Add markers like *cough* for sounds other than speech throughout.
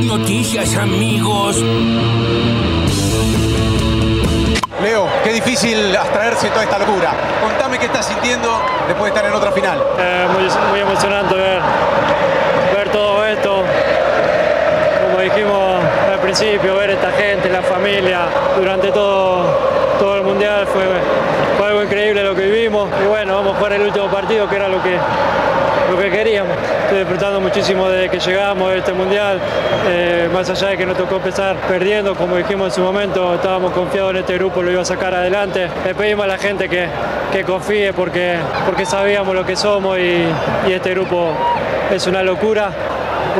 noticias, amigos. Leo, qué difícil abstraerse toda esta locura. Contame qué estás sintiendo después de estar en otra final. Eh, muy, muy emocionante ver, ver todo esto. Como dijimos al principio, ver esta gente, la familia, durante todo, todo el mundial fue, fue algo increíble lo que vivimos. Y bueno, vamos a jugar el último partido que era lo que, lo que queríamos. Estoy disfrutando muchísimo desde que llegamos a este mundial, eh, más allá de que nos tocó empezar perdiendo, como dijimos en su momento, estábamos confiados en este grupo, lo iba a sacar adelante. Le pedimos a la gente que, que confíe porque, porque sabíamos lo que somos y, y este grupo es una locura.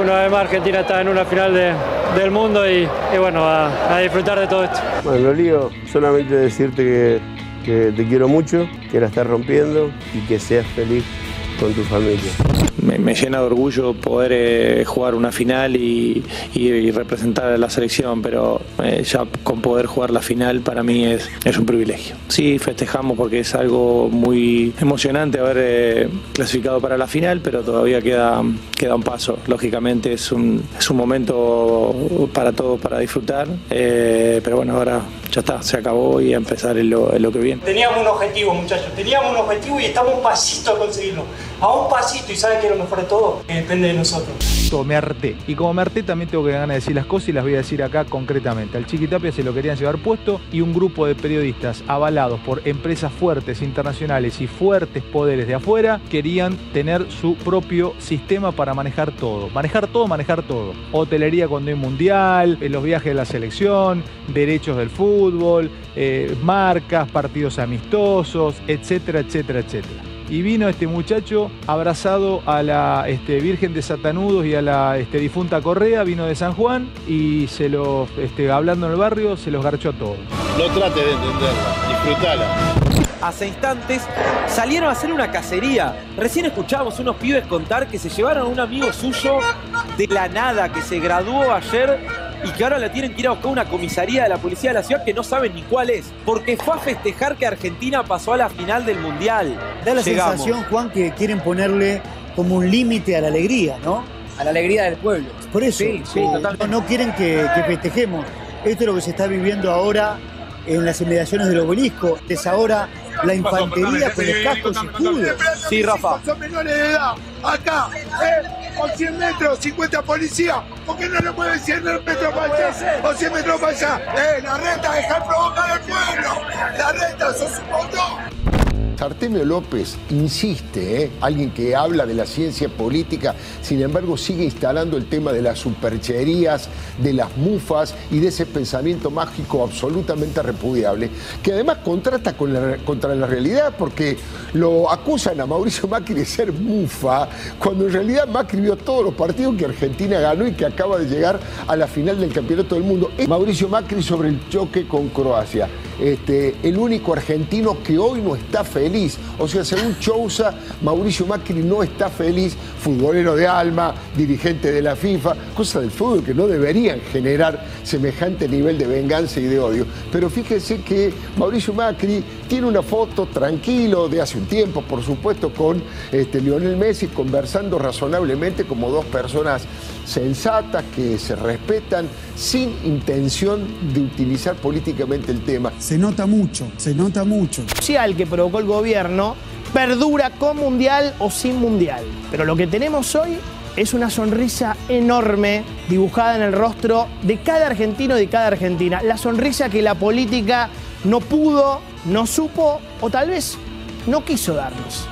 Una vez más Argentina está en una final de, del mundo y, y bueno, a, disfrutar de todo esto. Bueno, Lolío, solamente decirte que, que te quiero mucho, que la estás rompiendo y que seas feliz con tu familia. Me, me llena de orgullo poder eh, jugar una final y, y- representar a la selección, pero eh, ya con poder jugar la final para mí es, es un privilegio. Sí, festejamos porque es algo muy emocionante haber eh, clasificado para la final, pero todavía queda, queda un paso. Lógicamente es un, es un momento para todos para disfrutar, eh, pero bueno, ahora ya está, se acabó y a empezar en lo, lo que viene. Teníamos un objetivo, muchachos. Teníamos un objetivo y estamos un pasito a conseguirlo. A un pasito. ¿Y saben qué es lo mejor de todo? Que depende de nosotros. Me harté. Y como me harté, también tengo que ganas de decir las cosas y las voy a decir acá concretamente. Al Chiquitapia se lo querían llevar puesto y un grupo de periodistas avalados por empresas fuertes internacionales y fuertes poderes de afuera querían tener su propio sistema para manejar todo. Manejar todo, manejar todo. Hotelería cuando hay mundial, eh, los viajes de la selección, derechos del fútbol, eh, marcas, partidos amistosos, etcétera, etcétera, etcétera. Y vino este muchacho abrazado a la este, Virgen de Satanudos y a la este, difunta Correa, vino de San Juan y se los, este, hablando en el barrio, se los garchó a todos. No trate de entenderla, disfrutala. Hace instantes salieron a hacer una cacería. Recién escuchábamos unos pibes contar que se llevaron a un amigo suyo de la nada, que se graduó ayer y que ahora la tienen que ir a buscar una comisaría de la policía de la ciudad que no saben ni cuál es. Porque fue a festejar que Argentina pasó a la final del Mundial. Da la Llegamos. sensación, Juan, que quieren ponerle como un límite a la alegría, ¿no? A la alegría del pueblo. Por eso, Sí, sí, eh, totalmente. no, no quieren que, que festejemos. Esto es lo que se está viviendo ahora en las inmediaciones del obelisco. Es ahora la infantería con los cascos y escudos. Sí, Rafa. Son menores de edad, acá, eh, con 100 metros, 50 policías. ¿Por qué no le mueven 100 metros para allá o 100 metros para allá? Eh, la reta, dejar provocar al pueblo. La reta, sos un montón. Artemio López insiste, ¿eh? alguien que habla de la ciencia política, sin embargo sigue instalando el tema de las supercherías, de las mufas y de ese pensamiento mágico absolutamente repudiable, que además contrasta con la- contra la realidad porque lo acusan a Mauricio Macri de ser mufa, cuando en realidad Macri vio todos los partidos que Argentina ganó y que acaba de llegar a la final del Campeonato del Mundo. Mauricio Macri sobre el choque con Croacia. Este, el único argentino que hoy no está feliz. O sea, según Chousa, Mauricio Macri no está feliz, futbolero de alma, dirigente de la FIFA, cosas del fútbol que no deberían generar semejante nivel de venganza y de odio. Pero fíjense que Mauricio Macri tiene una foto tranquilo de hace un tiempo, por supuesto, con este, Lionel Messi conversando razonablemente como dos personas sensatas que se respetan sin intención de utilizar políticamente el tema. Se nota mucho, se nota mucho. social que provocó el gobierno perdura con mundial o sin mundial. Pero lo que tenemos hoy es una sonrisa enorme dibujada en el rostro de cada argentino y de cada argentina. La sonrisa que la política no pudo, no supo o tal vez no quiso darnos.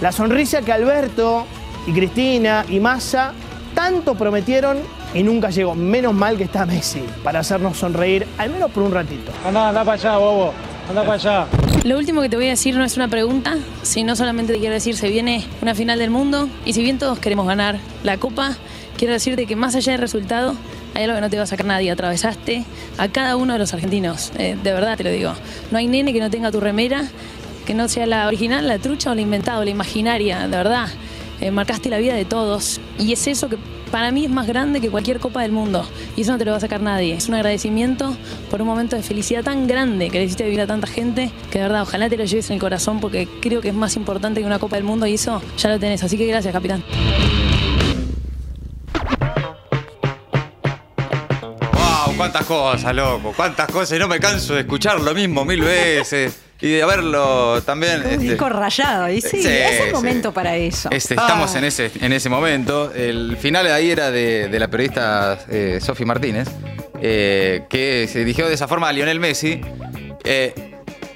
La sonrisa que Alberto y Cristina y Massa tanto prometieron y nunca llegó. Menos mal que está Messi para hacernos sonreír, al menos por un ratito. Anda, anda para allá, bobo. Anda para allá. Lo último que te voy a decir no es una pregunta, sino solamente te quiero decir, se viene una final del mundo y si bien todos queremos ganar la copa, quiero decirte que más allá del resultado, hay algo que no te va a sacar nadie. Atravesaste a cada uno de los argentinos, eh, de verdad te lo digo. No hay nene que no tenga tu remera, que no sea la original, la trucha o la inventada o la imaginaria, de verdad. Eh, marcaste la vida de todos y es eso que para mí es más grande que cualquier copa del mundo y eso no te lo va a sacar nadie. Es un agradecimiento por un momento de felicidad tan grande que le hiciste vivir a tanta gente que de verdad ojalá te lo lleves en el corazón porque creo que es más importante que una copa del mundo y eso ya lo tenés. Así que gracias, capitán. Cuántas cosas, loco, cuántas cosas. Y no me canso de escuchar lo mismo mil veces. Y de verlo también. Un este, disco rayado. Y sí, Sí, es el sí. momento para eso. Este, estamos Ah. en, ese, en ese momento. El final de ahí era de, de la periodista eh, Sofi Martínez, eh, que se dirigió de esa forma a Lionel Messi. eh,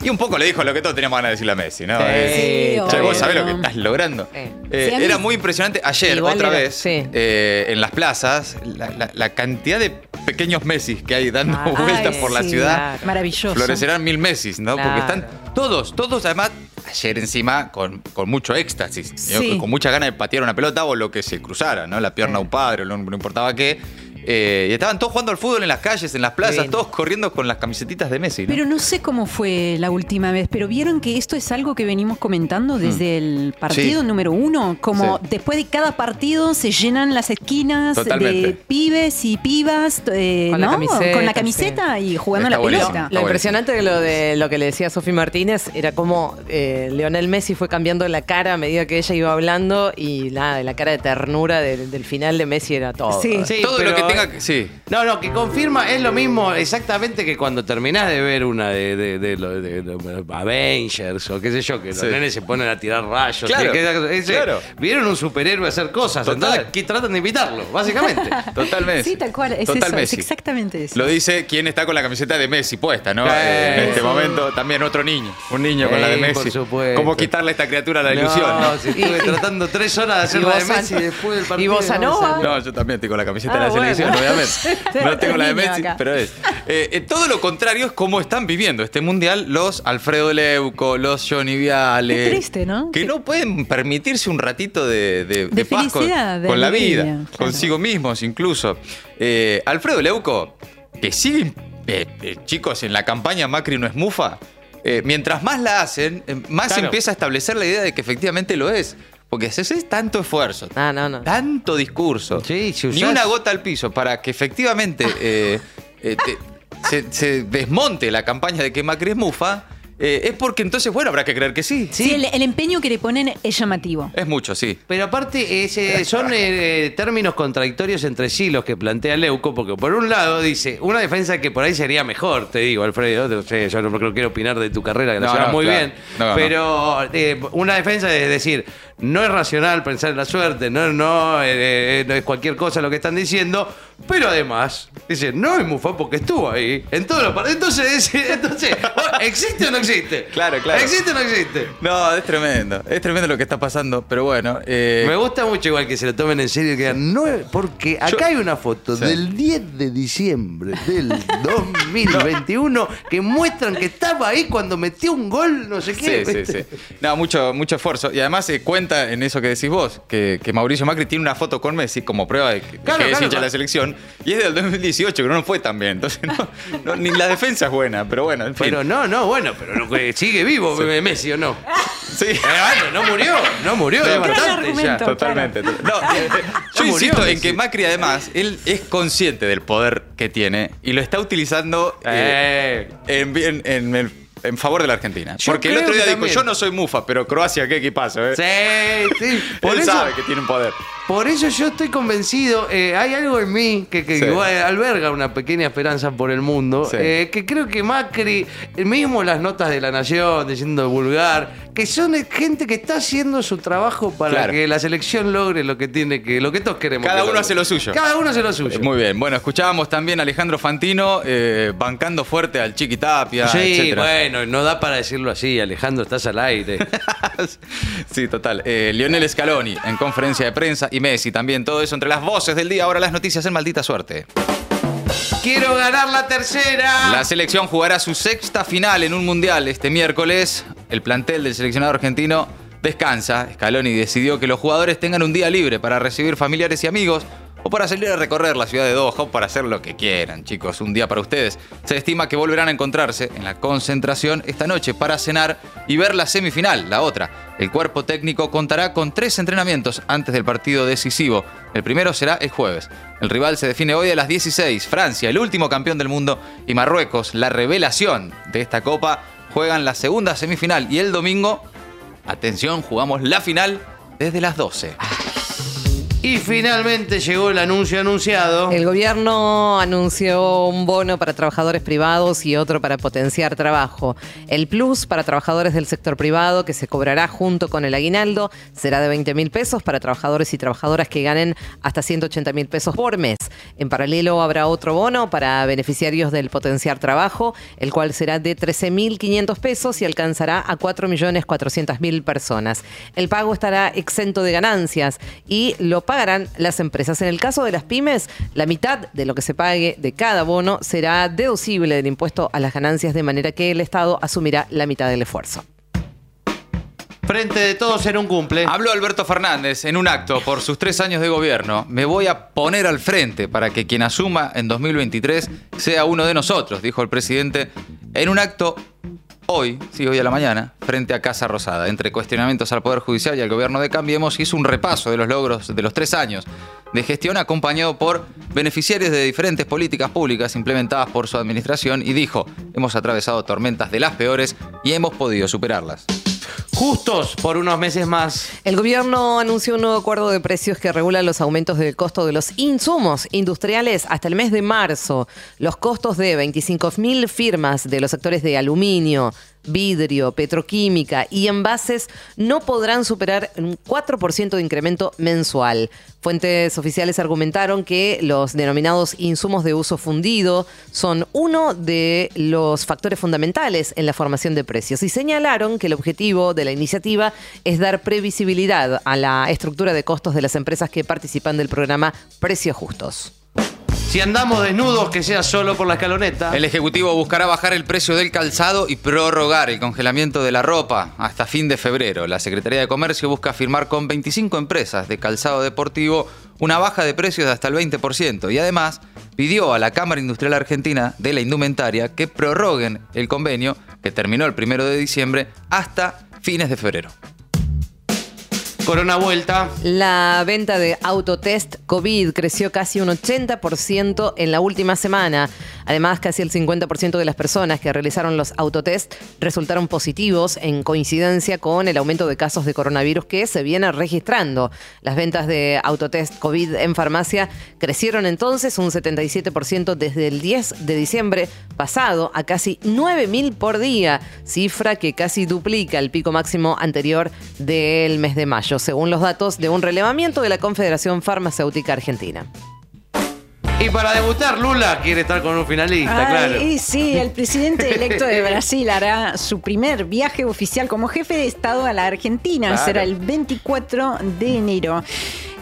y un poco le dijo lo que todos teníamos ganas de decirle a Messi, ¿no? Sí, Eh, che, obvio. vos sabés lo que estás logrando. Eh, Sí, mí- era muy impresionante ayer, otra era- vez, sí. eh, en las plazas, la, la- la cantidad de pequeños Messi que hay dando vueltas por la sí, ciudad. Maravilloso. Florecerán mil Messi, ¿no? Porque están todos, todos además, ayer encima con, con mucho éxtasis, ¿no? Sí. con mucha ganas de patear una pelota o lo que se cruzara, ¿no? La pierna a un padre, no, no importaba qué. Eh, y estaban todos jugando al fútbol en las calles, en las plazas, todos corriendo con las camisetitas de Messi, ¿no? Pero no sé cómo fue la última vez, pero vieron que esto es algo que venimos comentando desde el partido Mm. Sí. número uno, como Sí. después de cada partido se llenan las esquinas Totalmente. de pibes y pibas eh, Con la ¿no? camiseta, con la camiseta y jugando Está la buenísimo, pelota. Lo impresionante de lo de lo que le decía Sofi Martínez era cómo eh, Leonel Messi fue cambiando la cara a medida que ella iba hablando y nada, la cara de ternura del, del final de Messi era todo. todo lo que tenga que. Sí. No, no, que confirma, es lo mismo exactamente que cuando terminás de ver una de, de- de de- de Avengers o qué sé yo, que los Sí. nenes se ponen a tirar rayos. Claro, y que- ese- claro. Vieron un superhéroe hacer cosas, Total. entonces que tratan de imitarlo, básicamente. *laughs* Total Messi. Sí, tal cual, es Total eso, Messi. es exactamente eso. Lo dice quien está con la camiseta de Messi puesta, ¿no? Sí. Eh, en este momento también otro niño. Un niño con la de Sí, Messi. por supuesto. ¿Cómo quitarle a esta criatura la No, ilusión? ¿no? si estuve tratando tres horas de *laughs* hacer Y la de Messi después del y partido. Bossa Nova. No, yo también tengo la camiseta Ah, de la bueno. selección, obviamente. *laughs* No tengo la de Messi, pero es. Eh, eh, todo lo contrario es cómo están viviendo este mundial los Alfredo Leuco, los Johnny Viale. Qué triste, ¿no? Que no pueden permitirse un ratito de, de, de paz con, felicidad, de con la vida, claro. consigo mismos incluso. Eh, Alfredo Leuco, que siguen eh, eh, chicos en la campaña Macri no es mufa, eh, mientras más la hacen, más Claro. empieza a establecer la idea de que efectivamente lo es. Porque haces es tanto esfuerzo, tanto discurso, ni usás- una gota al piso para que efectivamente eh, eh, te- se, se desmonte la campaña de que Macri es mufa, eh, es porque entonces, bueno, habrá que creer que sí. Sí, el, el empeño que le ponen es llamativo. Es mucho, sí. Pero aparte, ese- son eh, términos contradictorios entre sí los que plantea Leuco, porque por un lado dice, una defensa que por ahí sería mejor, te digo, Alfredo, no sé, yo no creo- quiero opinar de tu carrera, que la No, muy claro. bien, No, no. pero eh, una defensa es decir, no es racional pensar en la suerte, no, no, eh, eh, no es cualquier cosa lo que están diciendo, pero además, dice, no es Mufa porque estuvo ahí, en todos los partidos. Entonces, *laughs* entonces, ¿existe o no existe? Claro, claro. ¿Existe o no existe? No, es tremendo. Es tremendo lo que está pasando, pero bueno. eh, Me gusta mucho igual que se lo tomen en serio y que digan, no, porque acá hay una foto Sí. del 10 de diciembre del *laughs* 2021 que muestran que estaba ahí cuando metió un gol, no sé qué. Sí, sí, sí. No, mucho, mucho esfuerzo. Y además se cuenta en eso que decís vos, que, que Mauricio Macri tiene una foto con Messi como prueba de que, Claro, que es claro, hincha de la selección. Y es del 2018, que no fue tan bien. Entonces, no, no, ni la defensa es buena, pero bueno, en fin. Pero no, no, bueno, pero no, que sigue vivo Messi o no. Sí. Eh, bueno, no murió, no murió, es bastante ya. Totalmente. No, eh, eh, yo No murió insisto en que Macri, además, él es consciente del poder que tiene y lo está utilizando eh, en, bien- en- en- en favor de la Argentina. Yo Porque el otro día dijo: también. Yo no soy mufa, pero Croacia, qué equipazo, ¿eh? Sí, sí. *laughs* Por él eso, sabe que tiene un poder. por eso yo estoy convencido, eh, hay algo en mí que, que Sí. alberga una pequeña esperanza por el mundo, Sí. eh, que creo que Macri, eh, mismo las notas de la Nación, diciendo vulgar, que son gente que está haciendo su trabajo para Claro. que la selección logre lo que tiene que, lo que todos queremos. Cada que uno logre. hace lo suyo. Cada uno hace lo suyo. Muy bien. Bueno, escuchábamos también a Alejandro Fantino eh, bancando fuerte al Chiqui Tapia, Sí, etcétera. bueno, no da para decirlo así, Alejandro, estás al aire. *laughs* Sí, total. Eh, Lionel Scaloni en conferencia de prensa y Messi también. Todo eso entre las voces del día. Ahora las noticias en maldita suerte. Quiero ganar la tercera. La selección jugará su sexta final en un mundial este miércoles. El plantel del seleccionado argentino descansa. Scaloni decidió que los jugadores tengan un día libre para recibir familiares y amigos o para salir a recorrer la ciudad de Doha para hacer lo que quieran, chicos. Un día para ustedes. Se estima que volverán a encontrarse en la concentración esta noche para cenar y ver la semifinal, la otra. El cuerpo técnico contará con tres entrenamientos antes del partido decisivo. El primero será el jueves. El rival se define hoy a las 16. Francia, el último campeón del mundo, y Marruecos, la revelación de esta copa, juegan la segunda semifinal. Y el domingo, atención, jugamos la final desde las 12. Y finalmente llegó el anuncio anunciado. El gobierno anunció un bono para trabajadores privados y otro para potenciar trabajo. El plus para trabajadores del sector privado, que se cobrará junto con el aguinaldo, será de 20 mil pesos para trabajadores y trabajadoras que ganen hasta 180 mil pesos por mes. En paralelo habrá otro bono para beneficiarios del potenciar trabajo, el cual será de 13.500 pesos y alcanzará a 4.400.000 personas. El pago estará exento de ganancias y lo pagarán las empresas. En el caso de las pymes, la mitad de lo que se pague de cada bono será deducible del impuesto a las ganancias de manera que el Estado asumirá la mitad del esfuerzo. Frente de todos en un cumple. Habló Alberto Fernández en un acto por sus tres años de gobierno. Me voy a poner al frente para que quien asuma en 2023 sea uno de nosotros, dijo el presidente en un acto hoy, sí, hoy a la mañana, frente a Casa Rosada. Entre cuestionamientos al Poder Judicial y al gobierno de Cambiemos, hizo un repaso de los logros de los tres años de gestión acompañado por beneficiarios de diferentes políticas públicas implementadas por su administración y dijo, hemos atravesado tormentas de las peores y hemos podido superarlas. Justos por unos meses más. El gobierno anunció un nuevo acuerdo de precios que regula los aumentos del costo de los insumos industriales hasta el mes de marzo. Los costos de 25.000 firmas de los sectores de aluminio, vidrio, petroquímica y envases no podrán superar un 4% de incremento mensual. Fuentes oficiales argumentaron que los denominados insumos de uso fundido son uno de los factores fundamentales en la formación de precios y señalaron que el objetivo de la iniciativa es dar previsibilidad a la estructura de costos de las empresas que participan del programa Precios Justos. Si andamos desnudos, que sea solo por la escaloneta. El Ejecutivo buscará bajar el precio del calzado y prorrogar el congelamiento de la ropa hasta fin de febrero. La Secretaría de Comercio busca firmar con 25 empresas de calzado deportivo una baja de precios de hasta el 20% y además pidió a la Cámara Industrial Argentina de la Indumentaria que prorroguen el convenio que terminó el primero de diciembre hasta fines de febrero. Corona Vuelta. La venta de autotest COVID creció casi un 80% en la última semana. Además, casi el 50% de las personas que realizaron los autotest resultaron positivos en coincidencia con el aumento de casos de coronavirus que se viene registrando. Las ventas de autotest COVID en farmacia crecieron entonces un 77% desde el 10 de diciembre pasado a casi 9.000 por día, cifra que casi duplica el pico máximo anterior del mes de mayo según los datos de un relevamiento de la Confederación Farmacéutica Argentina. Y para debutar, Lula quiere estar con un finalista, Ay, claro. y sí, el presidente electo de *laughs* Brasil hará su primer viaje oficial como jefe de Estado a la Argentina. Claro. Será el 24 de enero.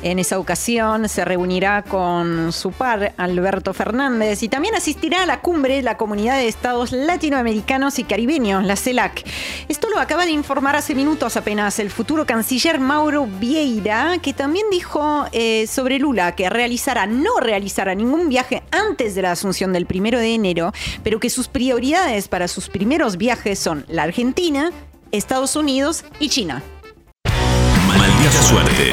En esa ocasión se reunirá con su par, Alberto Fernández, y también asistirá a la cumbre de la Comunidad de Estados Latinoamericanos y Caribeños, la CELAC. Esto lo acaba de informar hace minutos apenas el futuro canciller Mauro Vieira, que también dijo eh, sobre Lula que realizará, no realizará ningún viaje antes de la asunción del primero de enero, pero que sus prioridades para sus primeros viajes son la Argentina, Estados Unidos y China. Maldita suerte.